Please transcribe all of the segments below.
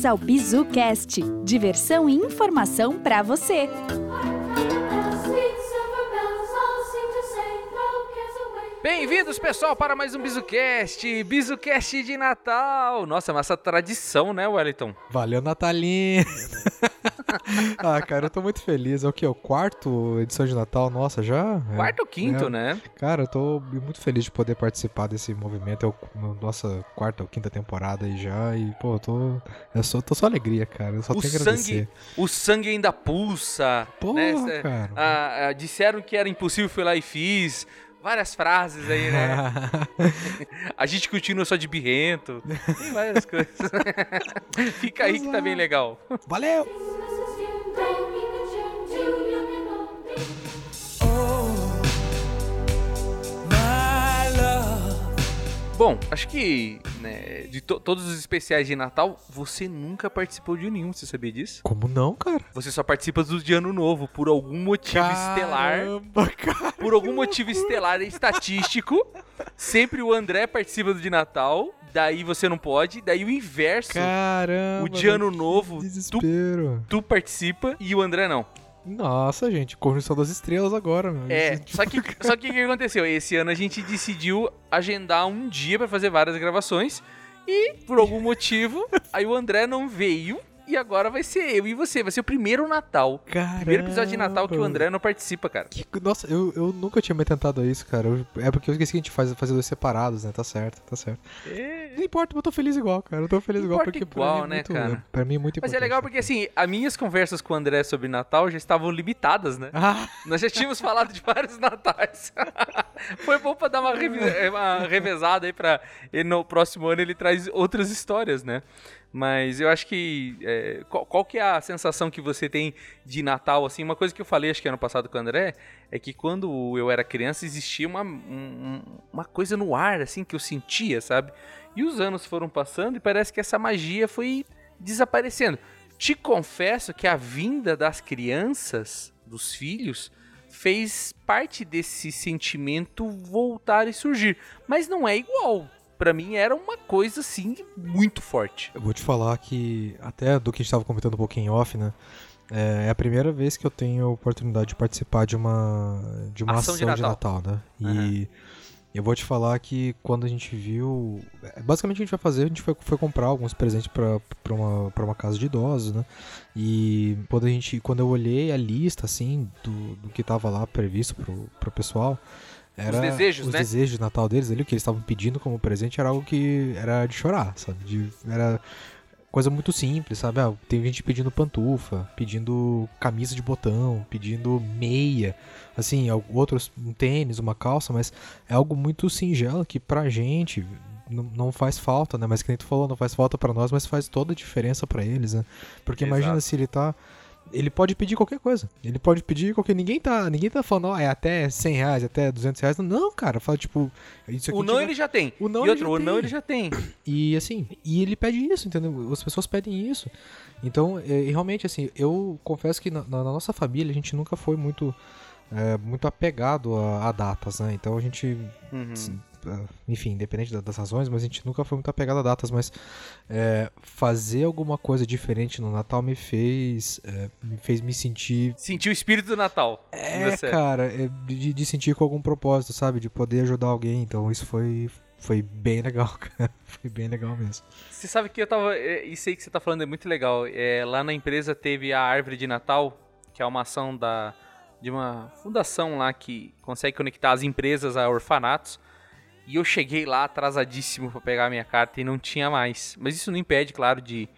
Bem-vindos ao BizuCast, diversão e informação para você. Bem-vindos, pessoal, para mais um BizuCast, BizuCast de Natal. Nossa, é uma tradição, né, Wellington? Valeu, Natalinha. ah, cara, eu tô muito feliz. É o que? O quarto edição de Natal? Nossa, já? É, quarto ou quinto, é, né? Cara, eu tô muito feliz de poder participar desse movimento. É o, nossa quarta ou quinta temporada aí já. E, pô, eu tô. Eu só, tô só alegria, cara. Eu só o tenho que agradecer. O sangue ainda pulsa. Porra, né? cara. Ah, disseram que era impossível, fui lá e fiz várias frases aí, né? a gente continua só de birrento. Tem várias coisas. Fica aí que tá bem legal. Valeu! Bom, acho que né, de to todos os especiais de Natal, você nunca participou de nenhum, você sabia disso? Como não, cara? Você só participa dos de Ano Novo, por algum motivo Caramba, estelar. Cara, por algum motivo estelar e estatístico, sempre o André participa do de Natal, daí você não pode, daí o inverso. Caramba. O de Ano Novo. Tu, tu participa e o André não. Nossa, gente, Conjunção das Estrelas agora, meu. É, só que só que o que aconteceu? Esse ano a gente decidiu agendar um dia para fazer várias gravações e por algum motivo aí o André não veio e agora vai ser eu e você. Vai ser o primeiro Natal. Caramba. Primeiro episódio de Natal que o André não participa, cara. Que, nossa, eu, eu nunca tinha me tentado a isso, cara. Eu, é porque eu esqueci que a gente faz fazer dois separados, né? Tá certo, tá certo. É... Não importa, eu tô feliz igual, cara. Eu tô feliz igual porque igual, pra mim, né, muito, cara? Pra mim é muito Mas importante. é legal porque, assim, as minhas conversas com o André sobre Natal já estavam limitadas, né? Ah. Nós já tínhamos falado de vários natais. Foi bom pra dar uma, revi uma revezada aí pra ele no próximo ano ele traz outras histórias, né? Mas eu acho que. É, qual, qual, que é a sensação que você tem de Natal? Assim, uma coisa que eu falei, acho que ano passado com o André, é que quando eu era criança existia uma, um, uma coisa no ar, assim, que eu sentia, sabe? E os anos foram passando e parece que essa magia foi desaparecendo. Te confesso que a vinda das crianças, dos filhos, fez parte desse sentimento voltar e surgir. Mas não é igual para mim era uma coisa assim muito forte. Eu vou te falar que até do que a gente estava comentando um pouquinho off, né? É, é a primeira vez que eu tenho a oportunidade de participar de uma de uma ação, ação de, Natal. de, Natal. né? E uhum. eu vou te falar que quando a gente viu, é, basicamente o que a gente vai fazer, a gente foi, foi comprar alguns presentes para uma para uma casa de idosos, né? E quando a gente quando eu olhei a lista assim do, do que estava lá previsto pro, pro pessoal, era os desejos, os né? desejos de Natal deles ali, o que eles estavam pedindo como presente era algo que era de chorar, sabe? De, era coisa muito simples, sabe? Ah, tem gente pedindo pantufa, pedindo camisa de botão, pedindo meia, assim, outros, um tênis, uma calça, mas é algo muito singelo que pra gente não, faz falta, né? Mas que nem tu falou, não faz falta para nós, mas faz toda a diferença para eles, né? Porque Exato. imagina se ele tá ele pode pedir qualquer coisa. Ele pode pedir qualquer. Ninguém tá, ninguém tá falando, ó, é até 100 reais, até 200 reais. Não, cara, fala tipo. Isso o não ele já tem. O não e outro, o não ele já tem. E assim, e ele pede isso, entendeu? As pessoas pedem isso. Então, é, realmente, assim, eu confesso que na, na, nossa família a gente nunca foi muito. É, muito apegado a, a, datas, né? Então a gente uhum. Ah, enfim, independente das razões, mas a gente nunca foi muito apegado a datas, mas é, fazer alguma coisa diferente no Natal me fez é, me fez me sentir sentir o espírito do Natal. É cara é, de, de, sentir com algum propósito sabe? De poder ajudar alguém. Então isso foi foi bem legal cara. Foi bem legal mesmo. Você sabe que eu tava é, isso aí que você tá falando é muito legal. É, lá na empresa teve a árvore de Natal que é uma ação da de uma fundação lá que consegue conectar as empresas a orfanatos e eu cheguei lá atrasadíssimo para pegar a minha carta e não tinha mais. Mas isso não impede, claro, de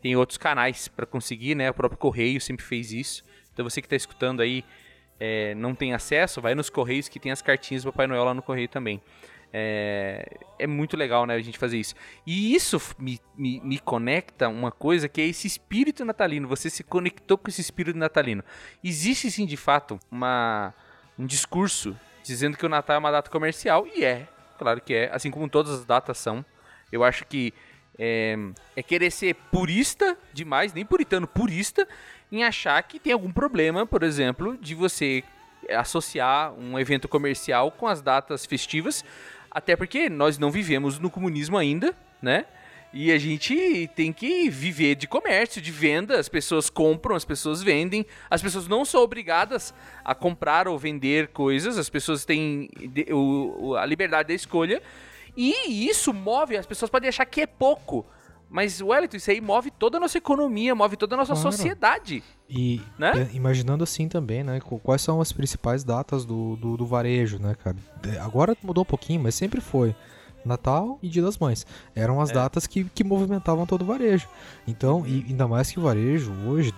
tem outros canais para conseguir, né? O próprio correio sempre fez isso. Então você que está escutando aí é, não tem acesso, vai nos correios que tem as cartinhas do Papai Noel lá no correio também. É, é muito legal, né, a gente fazer isso. E isso me, me, me, conecta uma coisa que é esse espírito natalino. Você se conectou com esse espírito natalino. Existe sim, de fato, uma, um discurso dizendo que o Natal é uma data comercial, e é claro que é, assim como todas as datas são. Eu acho que é, é querer ser purista demais, nem puritano, purista, em achar que tem algum problema, por exemplo, de você associar um evento comercial com as datas festivas, até porque nós não vivemos no comunismo ainda, né? E a gente tem que viver de comércio, de venda. As pessoas compram, as pessoas vendem. As pessoas não são obrigadas a comprar ou vender coisas. As pessoas têm a liberdade da escolha. E isso move, as pessoas podem achar que é pouco. Mas, Wellington, isso aí move toda a nossa economia, move toda a nossa claro. sociedade. E né? imaginando assim também, né? Quais são as principais datas do, do, do, varejo, né, cara? Agora mudou um pouquinho, mas sempre foi. Natal e Dia das Mães. Eram as é. datas que, que movimentavam todo o varejo. Então, e ainda mais que o varejo hoje,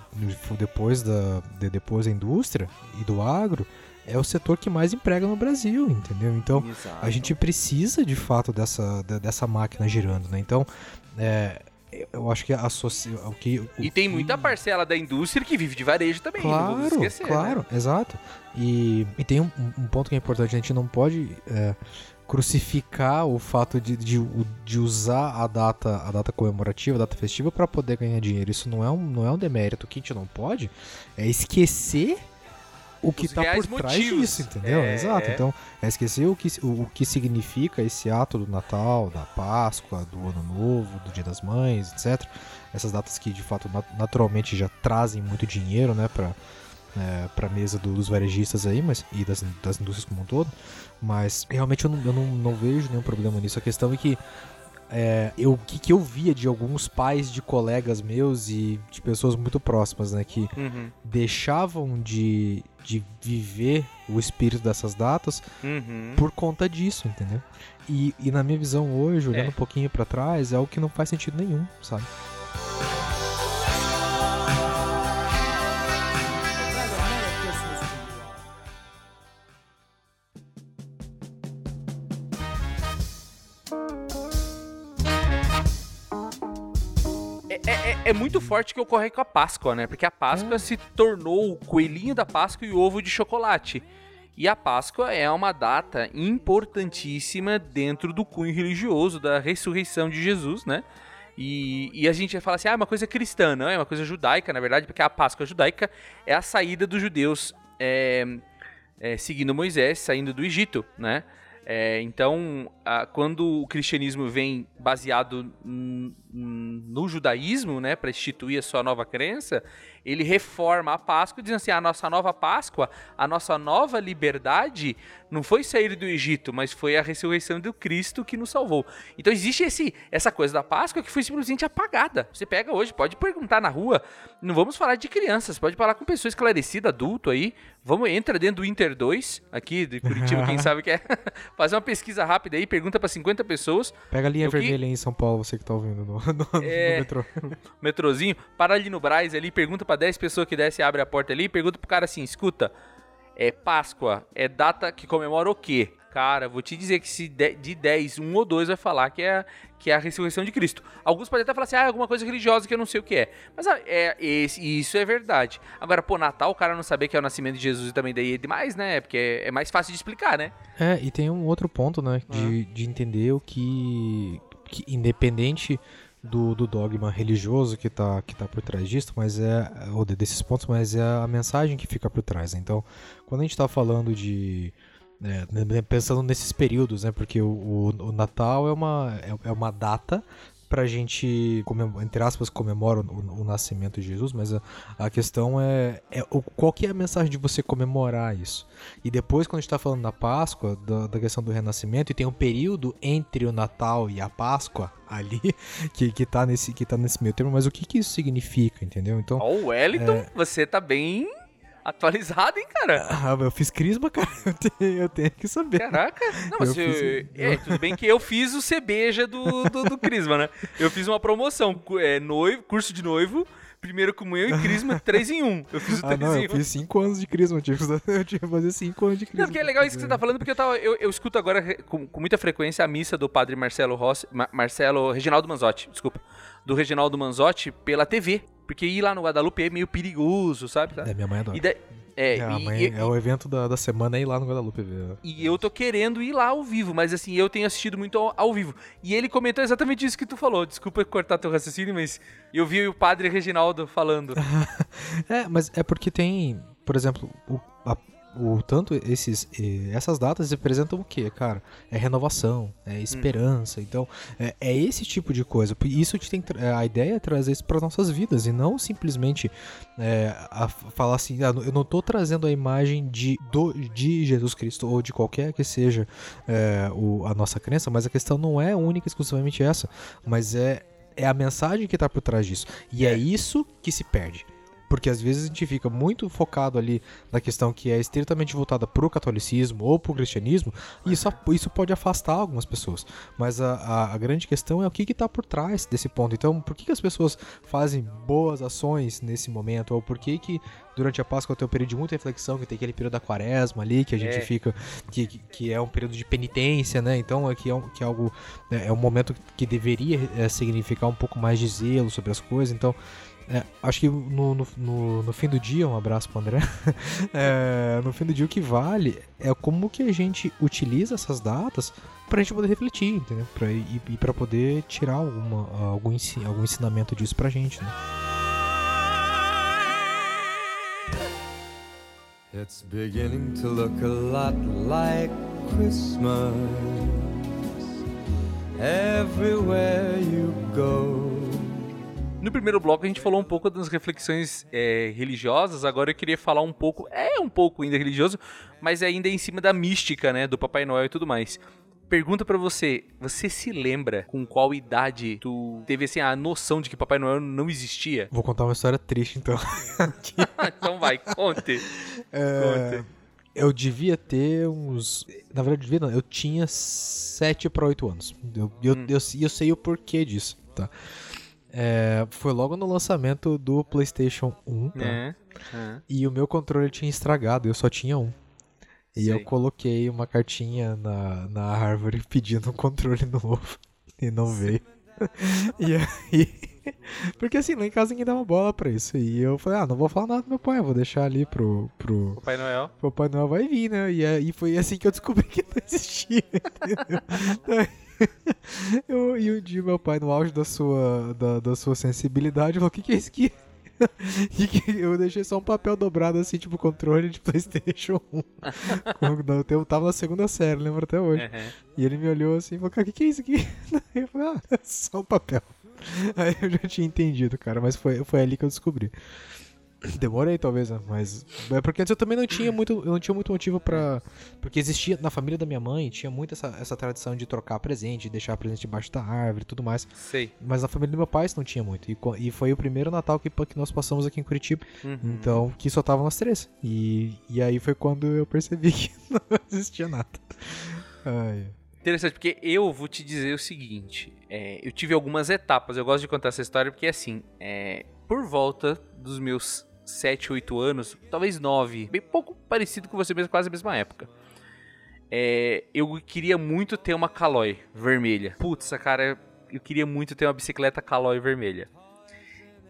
depois da, de, depois da indústria e do agro, é o setor que mais emprega no Brasil, entendeu? Então, Exato. a gente precisa de fato dessa, dessa máquina girando, né? Então, é, eu acho que associa o que o e tem muita parcela da indústria que vive de varejo também claro esquecer, né? claro né? exato e, e tem um, um, ponto que é importante a gente não pode é, crucificar o fato de, de, de, usar a data a data comemorativa a data festiva para poder ganhar dinheiro isso não é um não é um demérito o que a gente não pode é esquecer o que está por trás motivos. disso, entendeu? É, Exato. É. Então, é esquecer o que, o, o, que significa esse ato do Natal, da Páscoa, do Ano Novo, do Dia das Mães, etc. Essas datas que, de fato, naturalmente já trazem muito dinheiro, né, para é, para mesa do, dos varejistas aí, mas e das, das indústrias como um todo. Mas realmente eu não, eu não, não vejo nenhum problema nisso. A questão é que é, eu, que, que eu via de alguns pais de colegas meus e de pessoas muito próximas, né? Que uhum. deixavam de, de viver o espírito dessas datas uhum. por conta disso, entendeu? E, e na minha visão hoje, olhando é. um pouquinho para trás, é o que não faz sentido nenhum, sabe? É muito forte que ocorre com a Páscoa, né? Porque a Páscoa hum. se tornou o coelhinho da Páscoa e o ovo de chocolate. E a Páscoa é uma data importantíssima dentro do cunho religioso da ressurreição de Jesus, né? E, e, a gente vai falar assim, ah, é uma coisa cristã, não é uma coisa judaica, na verdade, porque a Páscoa judaica é a saída dos judeus é, é, seguindo Moisés, saindo do Egito, né? É, então, a, quando o cristianismo vem baseado no judaísmo, né, para instituir a sua nova crença, ele reforma a Páscoa, dizendo assim: a nossa nova Páscoa, a nossa nova liberdade, não foi sair do Egito, mas foi a ressurreição do Cristo que nos salvou. Então existe esse, essa coisa da Páscoa que foi simplesmente apagada. Você pega hoje, pode perguntar na rua, não vamos falar de crianças, pode falar com pessoa esclarecida, adulto aí. Vamos, entra dentro do Inter 2, aqui de Curitiba, quem sabe quer fazer uma pesquisa rápida aí, pergunta para 50 pessoas. Pega a linha vermelha aí em São Paulo, você que tá ouvindo no, no, é, no metrô. Metrozinho, para ali no Braz ali, pergunta para 10 pessoas que desce e abre a porta ali, pergunta pro cara assim, escuta, é Páscoa, é data que comemora o quê? Cara, vou te dizer que se de 10, um ou dois vai falar que é, que é a ressurreição de Cristo. Alguns podem até falar assim, ah, é alguma coisa religiosa que eu não sei o que é. Mas ah, é, esse, isso é verdade. Agora, pô, Natal, o cara não saber que é o nascimento de Jesus e também daí é demais, né? Porque é, é mais fácil de explicar, né? É, e tem um outro ponto, né? De, de entender o que, que independente do, do dogma religioso que está que tá por trás disso, mas é ou desses pontos, mas é a mensagem que fica por trás. Né? Então, quando a gente está falando de é, pensando nesses períodos, né? Porque o, o, o Natal é uma, é, é uma data pra gente, entre aspas, comemora o, o, nascimento de Jesus, mas a, a questão é, é o, qual que é a mensagem de você comemorar isso. E depois, quando a gente está falando da Páscoa, da, da, questão do renascimento, e tem um período entre o Natal e a Páscoa ali, que, que, tá, nesse, que tá nesse meio termo, mas o que, que isso significa, entendeu? Então, Ó, oh, Wellington, é... você tá bem atualizado, hein, cara? Ah, eu fiz Crisma, cara. Eu tenho, eu tenho que saber. Caraca. Não, mas eu fiz... é, tudo bem que eu fiz o CBja do, do, do Crisma, né? Eu fiz uma promoção, é, noivo, curso de noivo, primeiro comunhão e Crisma 3 em 1. Eu fiz o 3 ah, não, em 1. Eu fiz 5 anos de Crisma, eu tinha, eu tinha que fazer 5 anos de Crisma. Não, porque é legal isso que você tá falando, porque eu, tava, eu, eu escuto agora com, com, muita frequência a missa do padre Marcelo Rossi, Ma, Marcelo Reginaldo Manzotti, desculpa. Do Reginaldo Manzotti pela TV. Porque ir lá no Guadalupe é meio perigoso, sabe? É, minha mãe adora. E, da, é, é, e, e, é o evento da, da semana é ir lá no Guadalupe ver. E eu tô querendo ir lá ao vivo, mas assim, eu tenho assistido muito ao, ao, vivo. E ele comentou exatamente isso que tu falou. Desculpa cortar teu raciocínio, mas eu vi o padre Reginaldo falando. é, mas é porque tem, por exemplo, o, a, o tanto esses essas datas representam o que, cara? É renovação, é esperança. Hum. Então, é, é, esse tipo de coisa. Isso tem é, a ideia é trazer isso para nossas vidas e não simplesmente é, falar assim, ah, eu não estou trazendo a imagem de, do, de Jesus Cristo ou de qualquer que seja é, o, a nossa crença, mas a questão não é única exclusivamente essa, mas é é a mensagem que está por trás disso. E é, é isso que se perde porque às vezes a gente fica muito focado ali na questão que é estritamente voltada para o catolicismo ou para o cristianismo, e isso, isso pode afastar algumas pessoas. Mas a, a, a grande questão é o que está por trás desse ponto. Então, por que, que as pessoas fazem boas ações nesse momento? Ou por que, que durante a Páscoa tem um período de muita reflexão, que tem aquele período da quaresma ali, que a gente é. fica. Que, que é um período de penitência, né? Então aqui é, um, que é algo. É, é um momento que deveria é, significar um pouco mais de zelo sobre as coisas. Então. É, acho que no, no, no, fim do dia, um abraço pro André. é, no fim do dia, o que vale é como que a gente utiliza essas datas pra gente poder refletir, entendeu? Pra, e, e pra poder tirar alguma, algum, algum ensinamento disso pra gente, né? It's beginning to look a lot like Christmas everywhere you go. No primeiro bloco a gente falou um pouco das reflexões é, religiosas, agora eu queria falar um pouco, é um pouco ainda religioso, mas é ainda em cima da mística, né, do Papai Noel e tudo mais. Pergunta para você, você se lembra com qual idade tu teve assim a noção de que Papai Noel não existia? Vou contar uma história triste então. então vai, conte. É... Conte. Eu devia ter uns. Na verdade, devia não. Eu tinha 7 para 8 anos. Eu, eu, hum. eu, eu, sei o porquê disso, tá? É, foi logo no lançamento do PlayStation 1. Tá? É, é. E o meu controle tinha estragado, eu só tinha um. E Sei. eu coloquei uma cartinha na, na árvore pedindo um controle novo. E não veio. e aí. Porque assim, lá em casa ninguém uma bola pra isso. E eu falei, ah, não vou falar nada pro meu pai, eu vou deixar ali pro. pro Papai Noel. Pro Papai Noel vai vir, né? E aí foi assim que eu descobri que não existia. Entendeu? eu, e um dia meu pai, no auge da sua, da, da sua sensibilidade, falou: O que, que é isso aqui? eu deixei só um papel dobrado assim, tipo controle de PlayStation 1. eu tava na segunda série, lembro até hoje. Uhum. E ele me olhou assim e falou: Cara, o que, que é isso aqui? eu falei: Ah, é só um papel. Aí eu já tinha entendido, cara, mas foi, foi ali que eu descobri. Demorei, talvez, né? mas. É porque antes eu também não tinha muito, eu não tinha muito motivo para Porque existia, na família da minha mãe, tinha muito essa, essa tradição de trocar presente, de deixar presente debaixo da árvore e tudo mais. Sei. Mas na família do meu pai isso não tinha muito. E, e foi o primeiro Natal que, que nós passamos aqui em Curitiba. Uhum. Então, que só tava nós três. E, e aí foi quando eu percebi que não existia nada. Ai. Interessante, porque eu vou te dizer o seguinte: é, eu tive algumas etapas. Eu gosto de contar essa história porque, assim, é, por volta dos meus 7, 8 anos, talvez 9, bem pouco parecido com você mesmo, quase a mesma época. É, eu queria muito ter uma Caloi vermelha. Putz, cara, eu queria muito ter uma bicicleta Caloi vermelha.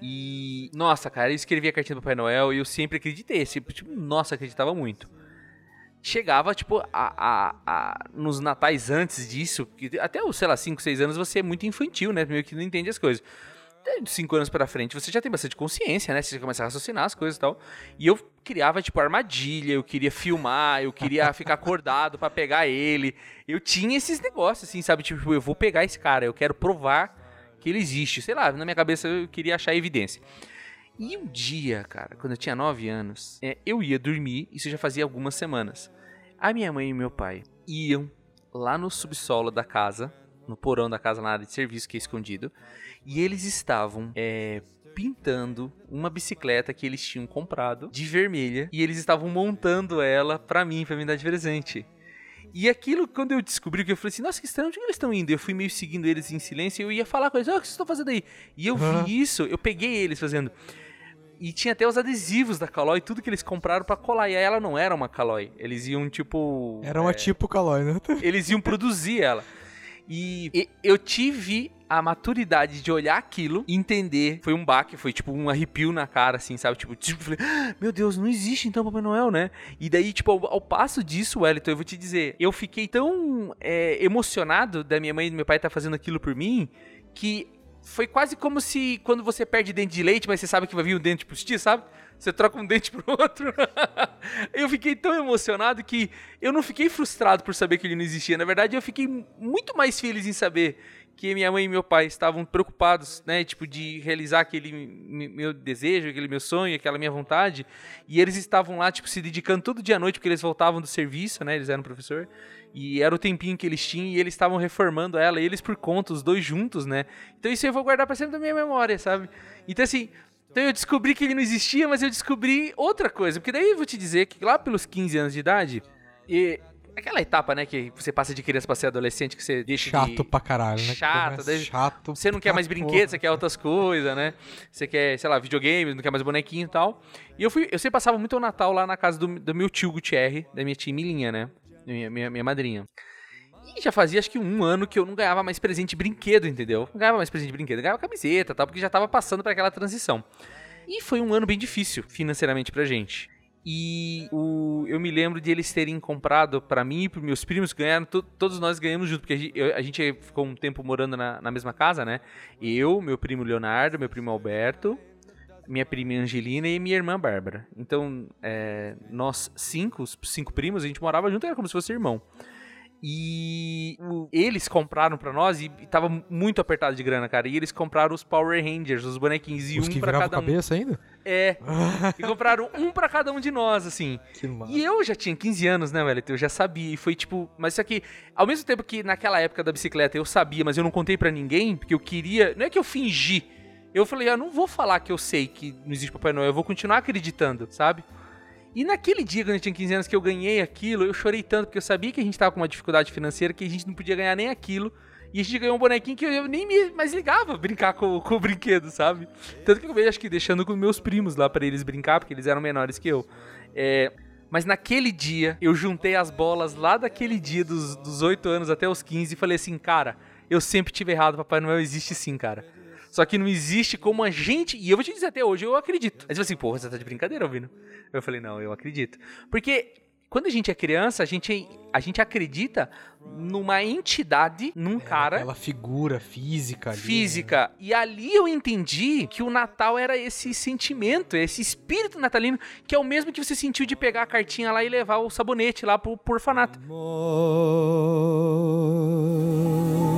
E, nossa, cara, eu escrevia a cartinha do Papai Noel e eu sempre acreditei. Tipo, tipo, nossa, acreditava muito. Chegava, tipo, a, a, a, nos natais antes disso, até os, sei lá, 5, 6 anos, você é muito infantil, né? Meio que não entende as coisas de 5 anos pra frente, você já tem bastante consciência, né? Você começa a raciocinar as coisas e tal. E eu criava, tipo, armadilha, eu queria filmar, eu queria ficar acordado para pegar ele. Eu tinha esses negócios, assim, sabe? Tipo, eu vou pegar esse cara, eu quero provar que ele existe. Sei lá, na minha cabeça eu queria achar evidência. E um dia, cara, quando eu tinha 9 anos, é, eu ia dormir, isso já fazia algumas semanas. A minha mãe e meu pai iam lá no subsolo da casa, no porão da casa na área de serviço que é escondido, e eles estavam é, pintando uma bicicleta que eles tinham comprado de vermelha e eles estavam montando ela para mim, para me dar de presente. E aquilo, quando eu descobri que eu falei assim, nossa, que estranho, onde eles estão indo? Eu fui meio seguindo eles em silêncio e eu ia falar com eles, oh, o que vocês estão fazendo aí? E eu vi isso, eu peguei eles fazendo. E tinha até os adesivos da Caloi, tudo que eles compraram para colar. E ela não era uma Caloi. Eles iam, tipo. Era uma é, tipo Caloi, né? Eles iam produzir ela. E eu tive a maturidade de olhar aquilo e entender. Foi um baque, foi tipo um arrepio na cara, assim, sabe? Tipo, tipo falei, ah, meu Deus, não existe então Papai Noel, né? E daí, tipo, ao, ao passo disso, Wellington, eu vou te dizer, eu fiquei tão é, emocionado da minha mãe e do meu pai estar tá fazendo aquilo por mim que foi quase como se quando você perde dente de leite, mas você sabe que vai vir um dente postiço, sabe? Você troca um dente pro outro. eu fiquei tão emocionado que eu não fiquei frustrado por saber que ele não existia. Na verdade, eu fiquei muito mais feliz em saber que minha mãe e meu pai estavam preocupados, né, tipo de realizar aquele meu desejo, aquele meu sonho, aquela minha vontade, e eles estavam lá tipo se dedicando todo dia à noite porque eles voltavam do serviço, né, eles eram professor, e era o tempinho que eles tinham e eles estavam reformando ela, eles por conta, os dois juntos, né? Então isso eu vou guardar para sempre da minha memória, sabe? Então assim, então eu descobri que ele não existia, mas eu descobri outra coisa, porque daí eu vou te dizer que lá pelos 15 anos de idade, e aquela etapa, né, que você passa de criança pra ser adolescente, que você deixa Chato de... pra caralho, né? Chato, daí chato. Você não quer mais brinquedos, você quer outras coisas, né? Você quer, sei lá, videogame, não quer mais bonequinho e tal. E eu fui, eu sempre passava muito o Natal lá na casa do, do meu tio Gutierre, da minha tia Milinha, né? Minha, minha, minha madrinha. E já fazia acho que um ano que eu não ganhava mais presente de brinquedo, entendeu? Não ganhava mais presente de brinquedo, ganhava camiseta e tal, porque já tava passando para aquela transição. E foi um ano bem difícil financeiramente pra gente. E o, eu me lembro de eles terem comprado pra mim e pros meus primos, ganharam, to- todos nós ganhamos junto, porque a gente, eu- a gente ficou um tempo morando na, na mesma casa, né? Eu, meu primo Leonardo, meu primo Alberto, minha prima Angelina e minha irmã Bárbara. Então, é, nós cinco, os cinco primos, a gente morava junto, era como se fosse irmão. E eles compraram pra nós e, e tava muito apertado de grana, cara. E eles compraram os Power Rangers, os bonequinhos, e Os um que pra viravam cada um. cabeça ainda? É. E compraram um pra cada um de nós, assim. Que massa. E eu já tinha 15 anos, né, velho? Eu já sabia. E foi tipo. Mas isso aqui, ao mesmo tempo que naquela época da bicicleta eu sabia, mas eu não contei pra ninguém, porque eu queria. Não é que eu fingi. Eu falei, ah, não vou falar que eu sei que não existe Papai Noel, eu vou continuar acreditando, sabe? E naquele dia, quando eu tinha 15 anos, que eu ganhei aquilo, eu chorei tanto, porque eu sabia que a gente tava com uma dificuldade financeira, que a gente não podia ganhar nem aquilo. E a gente ganhou um bonequinho que eu nem me mais ligava brincar com, com o brinquedo, sabe? Tanto que eu veio, acho que deixando com meus primos lá pra eles brincar, porque eles eram menores que eu. É, mas naquele dia, eu juntei as bolas lá daquele dia, dos, dos 8 anos até os 15, e falei assim, cara, eu sempre tive errado, Papai Noel existe sim, cara. Só que não existe como a gente. E eu vou te dizer até hoje, eu acredito. Aí você assim, porra, você tá de brincadeira, ouvindo? Eu falei, não, eu acredito. Porque quando a gente é criança, a gente, a gente acredita numa entidade, num cara Aquela figura física ali. né? física. E ali eu entendi que o Natal era esse sentimento, esse espírito natalino, que é o mesmo que você sentiu de pegar a cartinha lá e levar o sabonete lá pro, pro orfanato. seasons,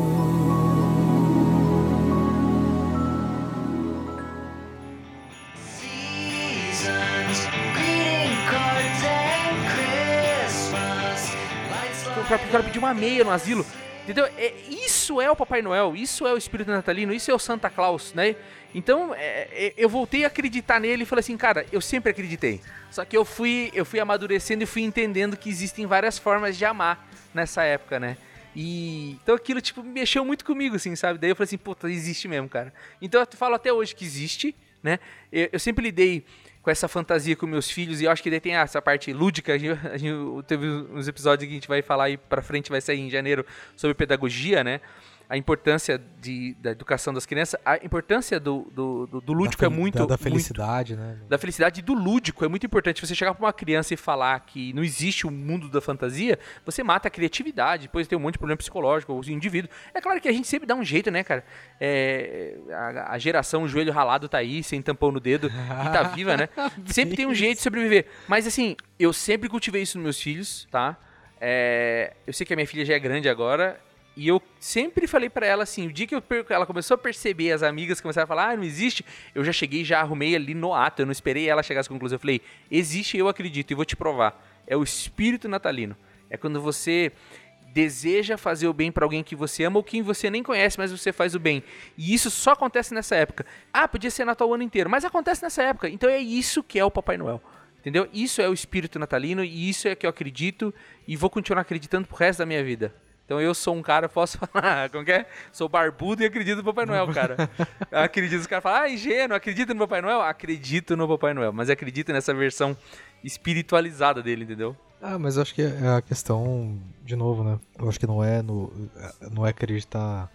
O cara, pediu uma meia no asilo. Entendeu? É, isso é o Papai Noel, isso é o espírito natalino, isso é o Santa Claus, né? Então, é, é, eu voltei a acreditar nele e falei assim, cara, eu sempre acreditei. Só que eu fui, eu fui amadurecendo e fui entendendo que existem várias formas de amar nessa época, né? E então aquilo tipo mexeu muito comigo assim, sabe? Daí eu falei assim, puta, existe mesmo, cara. Então eu falo até hoje que existe, né? Eu, eu sempre lidei com essa fantasia com meus filhos e eu acho que daí tem essa parte lúdica. A gente, a gente- teve uns episódios que a gente vai falar aí pra frente, vai sair em janeiro sobre pedagogia, né? A importância de, da educação das crianças, a importância do, do, do- do lúdico Da é muito Da, da muito- felicidade, né? da felicidade e do lúdico. É muito importante você chegar pra uma criança e falar que não existe o mundo da fantasia, você mata a criatividade, depois tem um monte de problema psicológico, o indivíduo. É claro que a gente sempre dá um jeito, né, cara? É, a, a geração o joelho ralado tá aí, sem tampão no dedo, e tá viva, né? Sempre tem um jeito de sobreviver. Mas assim, eu sempre cultivei isso nos meus filhos, tá? É, eu sei que a minha filha já é grande agora. E eu sempre falei pra ela assim, o dia que eu per- ela começou a perceber, as amigas começaram a falar, ah, não existe, eu já cheguei já arrumei ali no ato, eu não esperei ela chegar às conclusões. Eu falei, existe, eu acredito, e vou te provar. É o espírito natalino. É quando você deseja fazer o bem pra alguém que você ama ou quem você nem conhece, mas você faz o bem. E isso só acontece nessa época. Ah, podia ser Natal o ano inteiro, mas acontece nessa época. Então é isso que é o Papai Noel. Entendeu? Isso é o espírito natalino e isso é que eu acredito e vou continuar acreditando pro resto da minha vida. Então eu sou um cara, posso falar, como que é? Sou barbudo e acredito no Papai Noel, cara. acredito, os caras falam, ah, ingênuo, acredita no Papai Noel? Acredito no Papai Noel, mas acredito nessa versão espiritualizada dele, entendeu? Ah, mas eu acho que é a questão, de novo, né? Eu acho que não é no, não é acreditar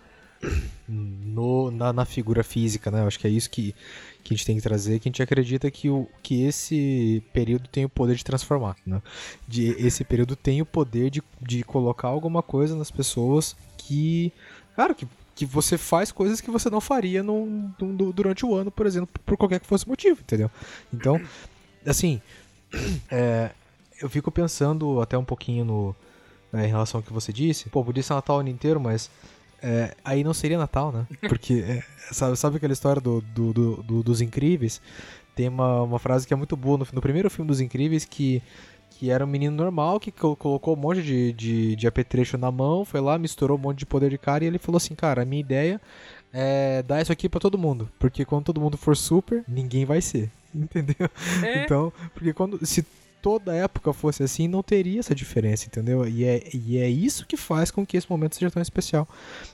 no, na, na figura física, né? Acho que é isso que, que a gente tem que trazer, que a gente acredita que, o, que esse período tem o poder de transformar, né? De, esse período tem o poder de, de colocar alguma coisa nas pessoas que, cara, que, que você faz coisas que você não faria num- num- du- durante o ano, por exemplo, por qualquer que fosse o motivo, entendeu? Então, assim, é, eu fico pensando até um pouquinho no, né, em relação ao que você disse. Pô, podia ser Natal o ano inteiro, mas é, aí não seria Natal, né? Porque, é, sabe, sabe aquela história do, do- do- do- dos Incríveis? Tem uma, uma frase que é muito boa no, no primeiro filme dos Incríveis que, que era um menino normal que co- colocou um monte de, de, de apetrecho na mão, foi lá, misturou um monte de poder de cara e ele falou assim, cara, a minha ideia é dar isso aqui pra todo mundo. Porque quando todo mundo for super, ninguém vai ser. Entendeu? É. Então, porque quando. Se toda época fosse assim, não teria essa diferença, entendeu? E é, e é isso que faz com que esse momento seja tão especial.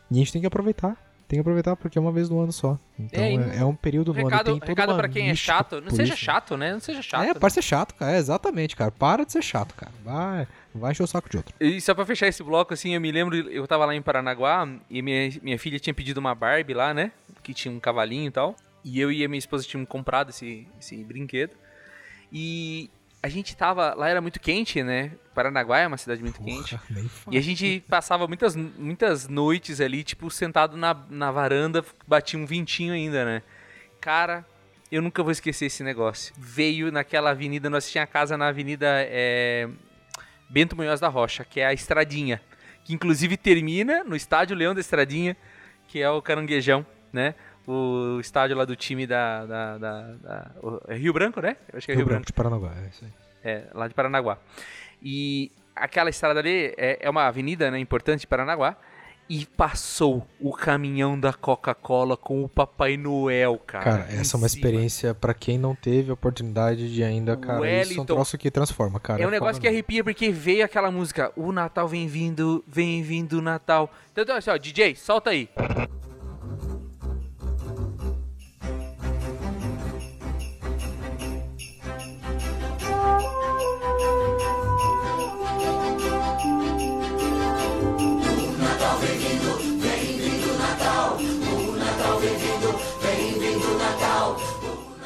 E a gente tem que aproveitar. Tem que aproveitar porque é uma vez no ano só. Então É, é, é um período no ano. e Recado, Tem recado uma pra quem é chato, não seja isso. chato, né? Não seja chato. É, né? pode ser chato, cara. É, exatamente, cara. Para de ser chato, cara. Vai, vai encher o saco de outro. E só pra fechar esse bloco, assim, eu me lembro, eu tava lá em Paranaguá e minha, minha filha tinha pedido uma Barbie lá, né? Que tinha um cavalinho e tal. E eu e a minha esposa tínhamos comprado esse, esse brinquedo. E a gente tava. Lá era muito quente, né? Paranaguá é uma cidade muito quente. Porra, fala. E a gente passava muitas, muitas noites ali, tipo, sentado na, na varanda, batia um vintinho ainda, né? Cara, eu nunca vou esquecer esse negócio. Veio naquela avenida, nós tínhamos casa na avenida é, Bento Munhoz da Rocha, que é a Estradinha. Que inclusive termina no estádio Leão da Estradinha, que é o Caranguejão, né? O estádio lá do time da. da, da- da- é Rio Branco, né? Eu acho que é Rio, Rio Branco. Branco de Paranaguá, é isso aí. É, lá de Paranaguá. E aquela estrada ali é, é uma avenida né, importante de Paranaguá. E passou o caminhão da Coca-Cola com o Papai Noel, cara. Cara, essa é uma cima. experiência pra quem não teve a oportunidade de ainda, cara. Isso é um Wellington. troço que transforma, cara. É um negócio que arrepia porque veio aquela música. O Natal vem vindo, vem vindo o Natal. Então, então assim, ó, DJ, solta aí.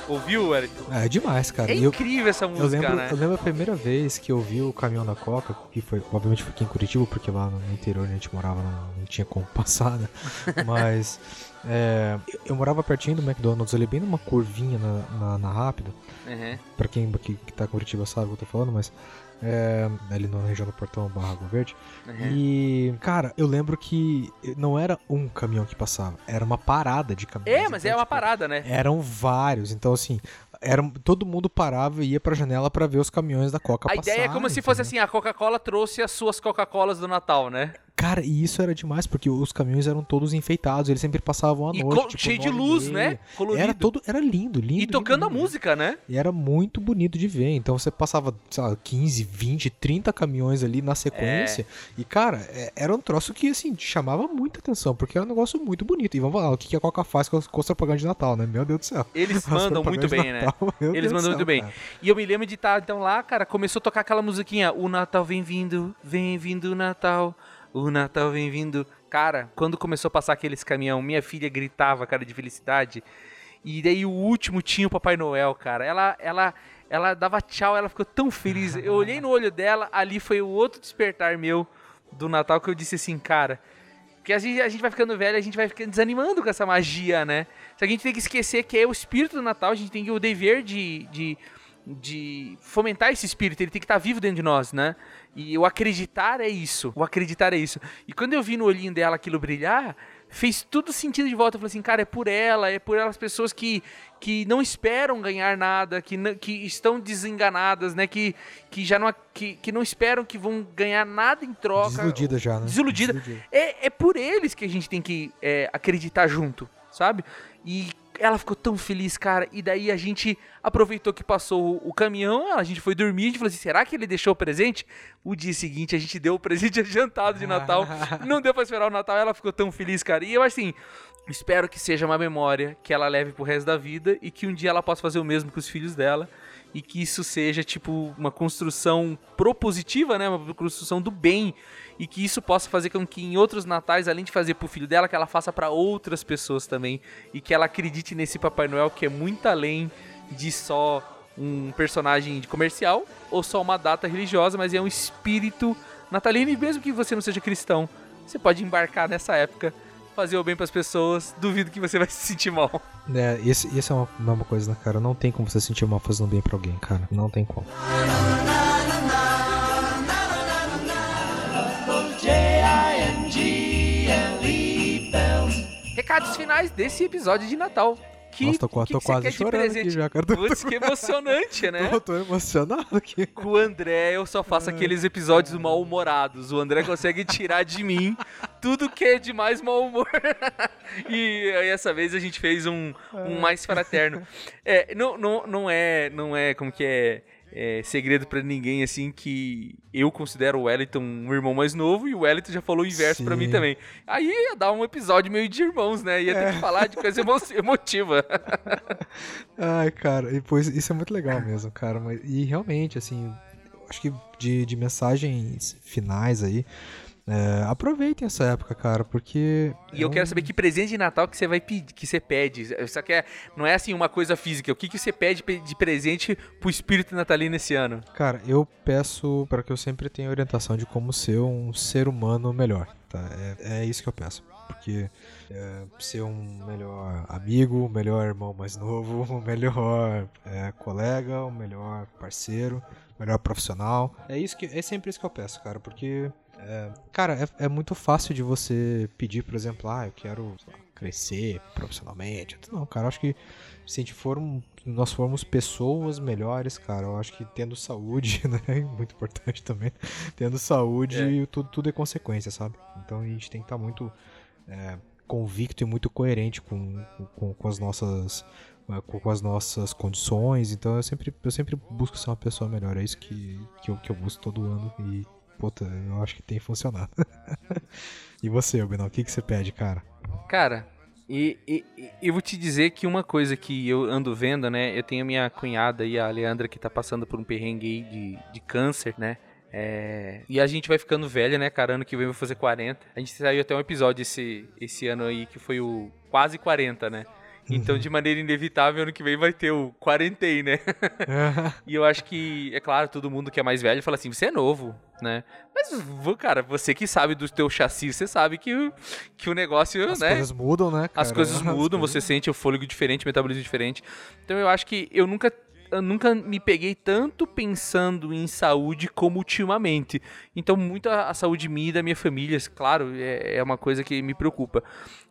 Ouviu, Eric? É demais, cara. É E eu, incrível essa eu música, lembro, né? eu lembro a primeira vez que eu vi o caminhão da Coca, que foi, obviamente, foi aqui em Curitiba, porque lá no interior a gente morava, não, não tinha como passar, né? Mas é, eu- eu morava pertinho do McDonald's, ali bem numa curvinha na, na, na Rápido. Uhum. Pra quem que, que tá em Curitiba sabe o que eu tô falando, mas é, ali na região do Portão Barra Água Verde. Uhum. E, cara, eu lembro que não era um caminhão que passava, era uma parada de caminhões. É, mas é Então, uma tipo, parada, né? Eram vários, então assim, eram, todo mundo parava e ia pra janela pra ver os caminhões da Coca A passar. ideia é como se fosse entendeu? assim, a Coca-Cola trouxe as suas Coca-Colas do Natal, né? Cara, e isso era demais, porque os caminhões eram todos enfeitados, eles sempre passavam E noite. tipo, cheio de luz, né? Colorido. Era todo, era lindo, lindo. E tocando lindo, a música, né? E era muito bonito de ver. Então você passava, sei lá, 15, 20, 30 caminhões ali na sequência. É. E, cara, é- era um troço que, assim, chamava muita atenção, porque era um negócio muito bonito. E vamos lá, o que a Coca faz com as, com as propagandas de Natal, né? Meu Deus do céu. Eles As mandam muito bem, né? Natal, meu Eles Deus mandam céu, muito bem. cara. E eu me lembro de estar, então, lá, cara, começou a tocar aquela musiquinha, o Natal vem vindo, vem vindo o Natal, o Natal vem vindo. Cara, quando começou a passar aqueles caminhão, minha filha gritava, cara, de felicidade. E daí o último tinha o Papai Noel, cara. Ela, ela, ela dava tchau, ela ficou tão feliz. Eu olhei no olho dela, ali foi o outro despertar meu do Natal que eu disse assim, cara. Porque a gente, a gente vai ficando velho, a gente vai ficando desanimando com essa magia, né? Só que a gente tem que esquecer que é o espírito do Natal, a gente tem o dever de, de, de fomentar esse espírito, ele tem que estar vivo dentro de nós, né? E o acreditar é isso, o acreditar é isso. E quando eu vi no olhinho dela aquilo brilhar, fez tudo sentido de volta. Eu falei assim, cara, é por ela, é por elas pessoas que, que não esperam ganhar nada, que, não- que estão desenganadas, né? Que, que já não, que, que não esperam que vão ganhar nada em troca. Desiludida já, né? Desiludida. É, é por eles que a gente tem que é, acreditar junto, sabe? E ela ficou tão feliz, cara. E daí a gente aproveitou que passou o, caminhão, a gente foi dormir, a gente falou assim: será que ele deixou o presente? O dia seguinte a gente deu o presente adiantado de Natal. não deu pra esperar o Natal, ela ficou tão feliz, cara. E eu assim. Espero que seja uma memória que ela leve pro resto da vida e que um dia ela possa fazer o mesmo com os filhos dela e que isso seja tipo uma construção propositiva, né, uma construção do bem. E que isso possa fazer com que em outros natais, além de fazer pro filho dela, que ela faça para outras pessoas também. E que ela acredite nesse Papai Noel que é muito além de só um personagem de comercial ou só uma data religiosa, mas é um espírito natalino. E mesmo que você não seja cristão, você pode embarcar nessa época fazer o bem pras pessoas, duvido que você vai se sentir mal. É, esse, esse é uma, uma coisa, né, cara? Não tem como você sentir mal fazendo bem pra alguém, cara. Não tem como. Recados finais desse episódio de Natal. Que, Nossa, tô, que tô que quase chorando aqui já, cara. Tô, Putz, que emocionante, né? tô, tô emocionado aqui. Com o André, eu só faço aqueles episódios mal-humorados. O André consegue tirar de mim tudo que é de mais mau humor. e aí, essa vez a gente fez um, um mais fraterno. É, não, não, não é, não é, como que é, é, segredo pra ninguém, assim, que eu considero o Wellington um irmão mais novo e o Wellington já falou o inverso pra mim também. Aí ia dar um episódio meio de irmãos, né? Ia ter que falar de coisa emo emotiva. Ai, cara, e, pois, isso é muito legal mesmo, cara. Mas, e realmente, assim, acho que de, de mensagens finais aí, é, aproveitem essa época, cara, porque. E é eu quero um- saber que presente de Natal que você vai pedir, que você pede. Só que é, não é assim uma coisa física. O que, que você pede pe- de presente pro espírito natalino esse ano? Cara, eu peço para que eu sempre tenha orientação de como ser um ser humano melhor, tá? É, é isso que eu peço. Porque é, ser um melhor amigo, um melhor irmão mais novo, um melhor é, colega, um melhor parceiro, um melhor profissional. É isso que é sempre isso que eu peço, cara, porque é, cara, é, é muito fácil de você pedir, por exemplo, ah, eu quero lá, crescer profissionalmente. Não, cara, eu acho que se a gente for nós formos pessoas melhores, cara, eu acho que tendo saúde, né, muito importante também, tendo saúde, tudo, tudo é consequência, sabe? Então a gente tem que estar muito é, convicto e muito coerente com, com, com as nossas é, com, com as nossas condições, então eu sempre, eu sempre busco ser uma pessoa melhor, é isso que, que, eu, que eu busco todo ano e, puta, eu acho que tem funcionado. e você, Benal, o que, que você pede, cara? Cara, e, e- e eu vou te dizer que uma coisa que eu ando vendo, né? Eu tenho a minha cunhada aí, a Leandra, que tá passando por um perrengue de, de câncer, né? É, e a gente vai ficando velha, né, cara? Ano que vem vai fazer 40. A gente saiu até um episódio esse, esse ano aí que foi o quase 40, né? Então, de maneira inevitável, ano que vem vai ter o 40, aí, né? E eu acho que, é claro, todo mundo que é mais velho fala assim, você é novo, né? Mas, cara, você que sabe do teu chassi, você sabe que, o- que o negócio, As né? coisas mudam, né, cara? As coisas mudam, você sente o fôlego diferente, o metabolismo diferente. Então eu acho que eu nunca, eu nunca me peguei tanto pensando em saúde como ultimamente. Então muito a, a saúde minha e da minha família, claro, é, é uma coisa que me preocupa.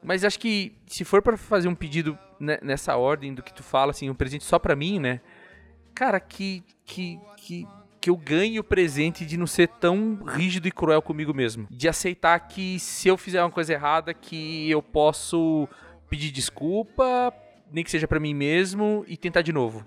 Mas acho que se for pra fazer um pedido ne- nessa ordem do que tu fala, assim, um presente só pra mim, né? Cara, que que que que eu ganhe o presente de não ser tão rígido e cruel comigo mesmo. De aceitar que se eu fizer uma coisa errada, que eu posso pedir desculpa, nem que seja pra mim mesmo, e tentar de novo.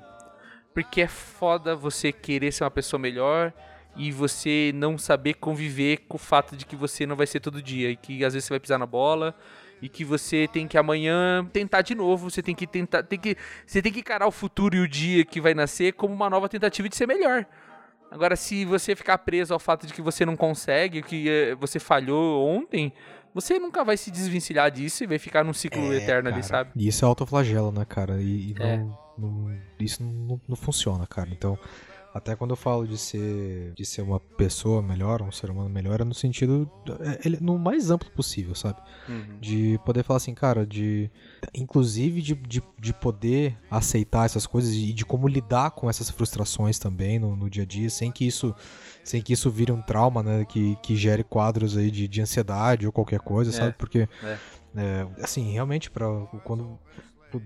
Porque é foda você querer ser uma pessoa melhor e você não saber conviver com o fato de que você não vai ser todo dia e que às vezes você vai pisar na bola e que você tem que amanhã tentar de novo, você tem que tentar, tem que, você tem que encarar o futuro e o dia que vai nascer como uma nova tentativa de ser melhor. Agora, se você ficar preso ao fato de que você não consegue, que eh, você falhou ontem, você nunca vai se desvencilhar disso e vai ficar num ciclo eterno ali, É, Cara, sabe? E isso é autoflagelo, né, cara? E, e É. não, isso não, não funciona, cara. Então, até quando eu falo de ser, de ser uma pessoa melhor, um ser humano melhor, é no sentido, é, no mais amplo possível, sabe? Uhum. De poder falar assim, cara, de. Inclusive de, de, de poder aceitar essas coisas e de como lidar com essas frustrações também no, no dia a dia, sem que isso. Sem que isso vire um trauma, né? Que, que gere quadros aí de, de ansiedade ou qualquer coisa, É, sabe? Porque. é. é, assim, realmente, para quando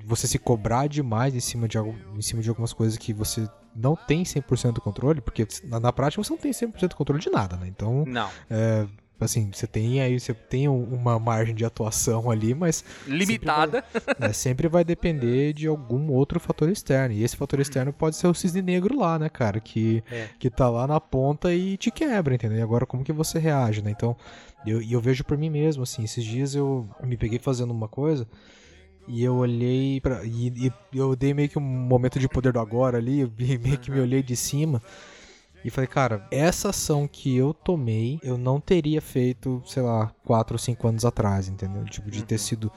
você se cobrar demais em cima de, algo, em cima de algumas coisas que você não tem 100% do controle, porque na, na prática você não tem 100% do controle de nada, né? Então, Não. é, assim, você tem aí, você tem um- uma margem de atuação ali, mas Limitada. né, sempre vai depender de algum outro fator externo. E esse fator externo pode ser o cisne negro lá, né, cara? Que, É. que tá lá na ponta e te quebra, entendeu? E agora como que você reage, né? Então, eu, e eu vejo por mim mesmo, assim, esses dias eu me peguei fazendo uma coisa e eu olhei pra, e, e eu dei meio que um momento de poder do agora ali, meio que me olhei de cima e falei, cara, essa ação que eu tomei, eu não teria feito, sei lá, 4 ou 5 anos atrás, entendeu? Tipo, de ter sido.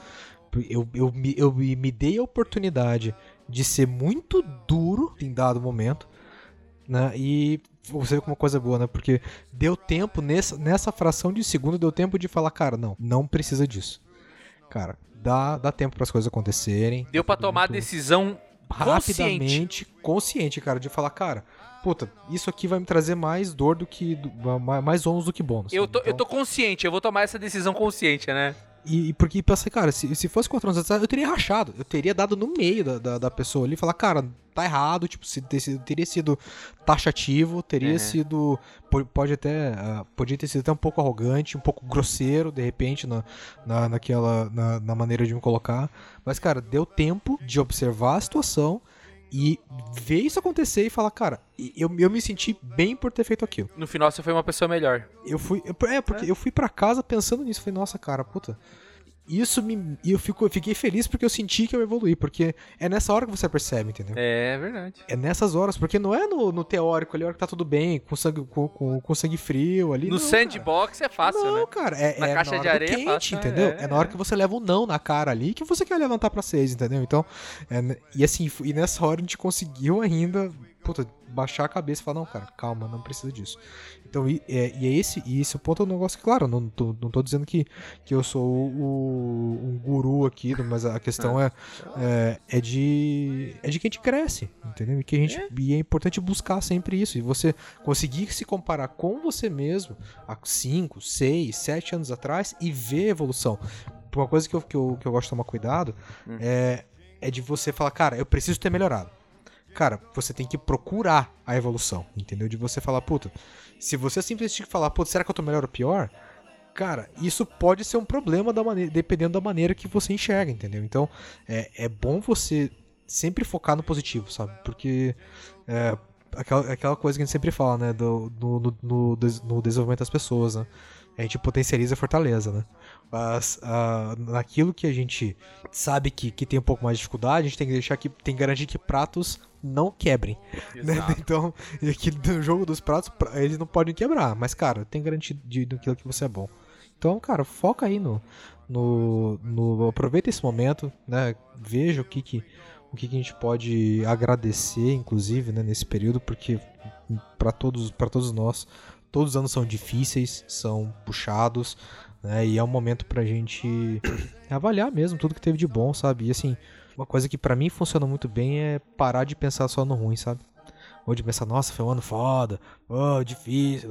Eu, eu, me, eu me me dei a oportunidade de ser muito duro em dado momento, né? E você vê como uma coisa boa, né? Porque deu tempo, nessa, nessa fração de segundo, deu tempo de falar, cara, não, não precisa disso. Cara, dá, dá tempo para as coisas acontecerem. Deu pra tudo tomar a muito decisão consciente. rapidamente, consciente, cara, de falar, cara, puta, isso aqui vai me trazer mais dor do que. do- mais ônus do que bônus. Eu tô, Então, eu tô consciente, eu vou tomar essa decisão consciente, né? E, e porque pensei, cara, se, se fosse atrás, eu teria rachado. Eu teria dado no meio da, da, da pessoa ali e falar, cara, tá errado, tipo, se, ter sido- teria sido taxativo, teria Uhum. sido. po- Pode até. ah, podia ter sido até um pouco arrogante, um pouco grosseiro, de repente, na, na, naquela. Na, na maneira de me colocar. Mas, cara, deu tempo de observar a situação e ver isso acontecer e falar, cara, eu, eu me senti bem por ter feito aquilo. No final você foi uma pessoa melhor. Eu fui. eu- É, porque eu fui pra casa pensando nisso. Falei, nossa, cara, puta. Isso me. E eu, fico, eu fiquei feliz porque eu senti que eu evoluí. Porque é nessa hora que você percebe, entendeu? É verdade. É nessas horas, porque não é no, no teórico ali, a hora que tá tudo bem, com sangue, com, com, com sangue frio ali. No não, sandbox é cara. fácil, não, né? cara, é, Na é caixa hora de areia é quente, fácil, né? entendeu? É, É, na hora é. que você leva um não na cara ali que você quer levantar pra seis, entendeu? Então, é e assim, e nessa hora a gente conseguiu ainda, puta, baixar a cabeça e falar, não, cara, calma, não precisa disso. Então, e é, e é esse, e esse ponto é um negócio claro, não tô, não tô dizendo que, que eu sou o, um guru aqui, mas a questão é, é, é de é de que a gente cresce, entendeu? E que a gente e é importante buscar sempre isso. E você conseguir se comparar com você mesmo há 5, 6, 7 anos atrás e ver a evolução. Uma coisa que eu, que eu, que eu gosto de tomar cuidado é, é de você falar, cara, eu preciso ter melhorado. Cara, você tem que procurar a evolução, entendeu? De você falar, puta, se você simplesmente falar, puta, será que eu tô melhor ou pior? Cara, isso pode ser um problema da maneira, dependendo da maneira que você enxerga, entendeu? Então, é, é bom você sempre focar no positivo, sabe? Porque é, aquela, aquela coisa que a gente sempre fala, né? Do, no, no, no no desenvolvimento das pessoas, né? A gente potencializa a fortaleza, né? Mas ah, naquilo que a gente sabe que, que tem um pouco mais de dificuldade, a gente tem que deixar que tem que garantir que pratos não quebrem. né? Então, e aqui no jogo dos pratos, pra- eles não podem quebrar, mas cara, tem garantia de daquilo que você é bom. Então, cara, foca aí no, no, no aproveita esse momento, né? Veja o que que o que, que a gente pode agradecer, inclusive, né, nesse período, porque para todos para todos nós, todos os anos são difíceis, são puxados, né? E é um momento pra gente avaliar mesmo tudo que teve de bom, sabe? E assim, uma coisa que pra mim funciona muito bem é parar de pensar só no ruim, sabe? Ou de pensar, nossa, foi um ano foda, oh, difícil,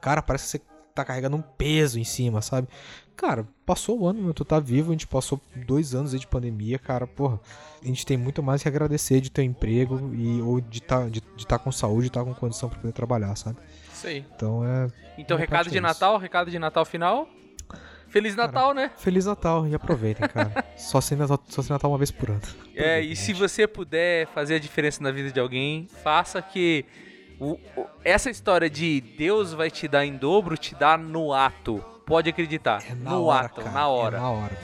cara, parece que você tá carregando um peso em cima, sabe? Cara, passou o ano, meu, tu tá vivo, a gente passou dois anos aí de pandemia, cara, porra. A gente tem muito mais que agradecer de ter um emprego e, ou de tá, de, de tá com saúde, de tá com condição pra poder trabalhar, sabe? Isso aí. Então é. Então, recado de é isso. Natal, recado de Natal final. Feliz Natal, né? Feliz Natal e aproveitem, cara. só, sem Natal, só sem Natal uma vez por ano. É, e se você puder fazer a diferença na vida de alguém, faça que o- o- essa história de Deus vai te dar em dobro, te dá no ato. Pode acreditar. É na no hora, ato, cara, na hora. É na hora.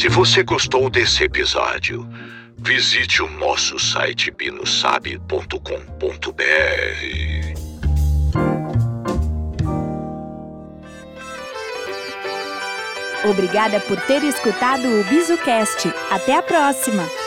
Se você gostou desse episódio, visite o nosso site binosabe.com.br. Obrigada por ter escutado o BizuCast. Até a próxima!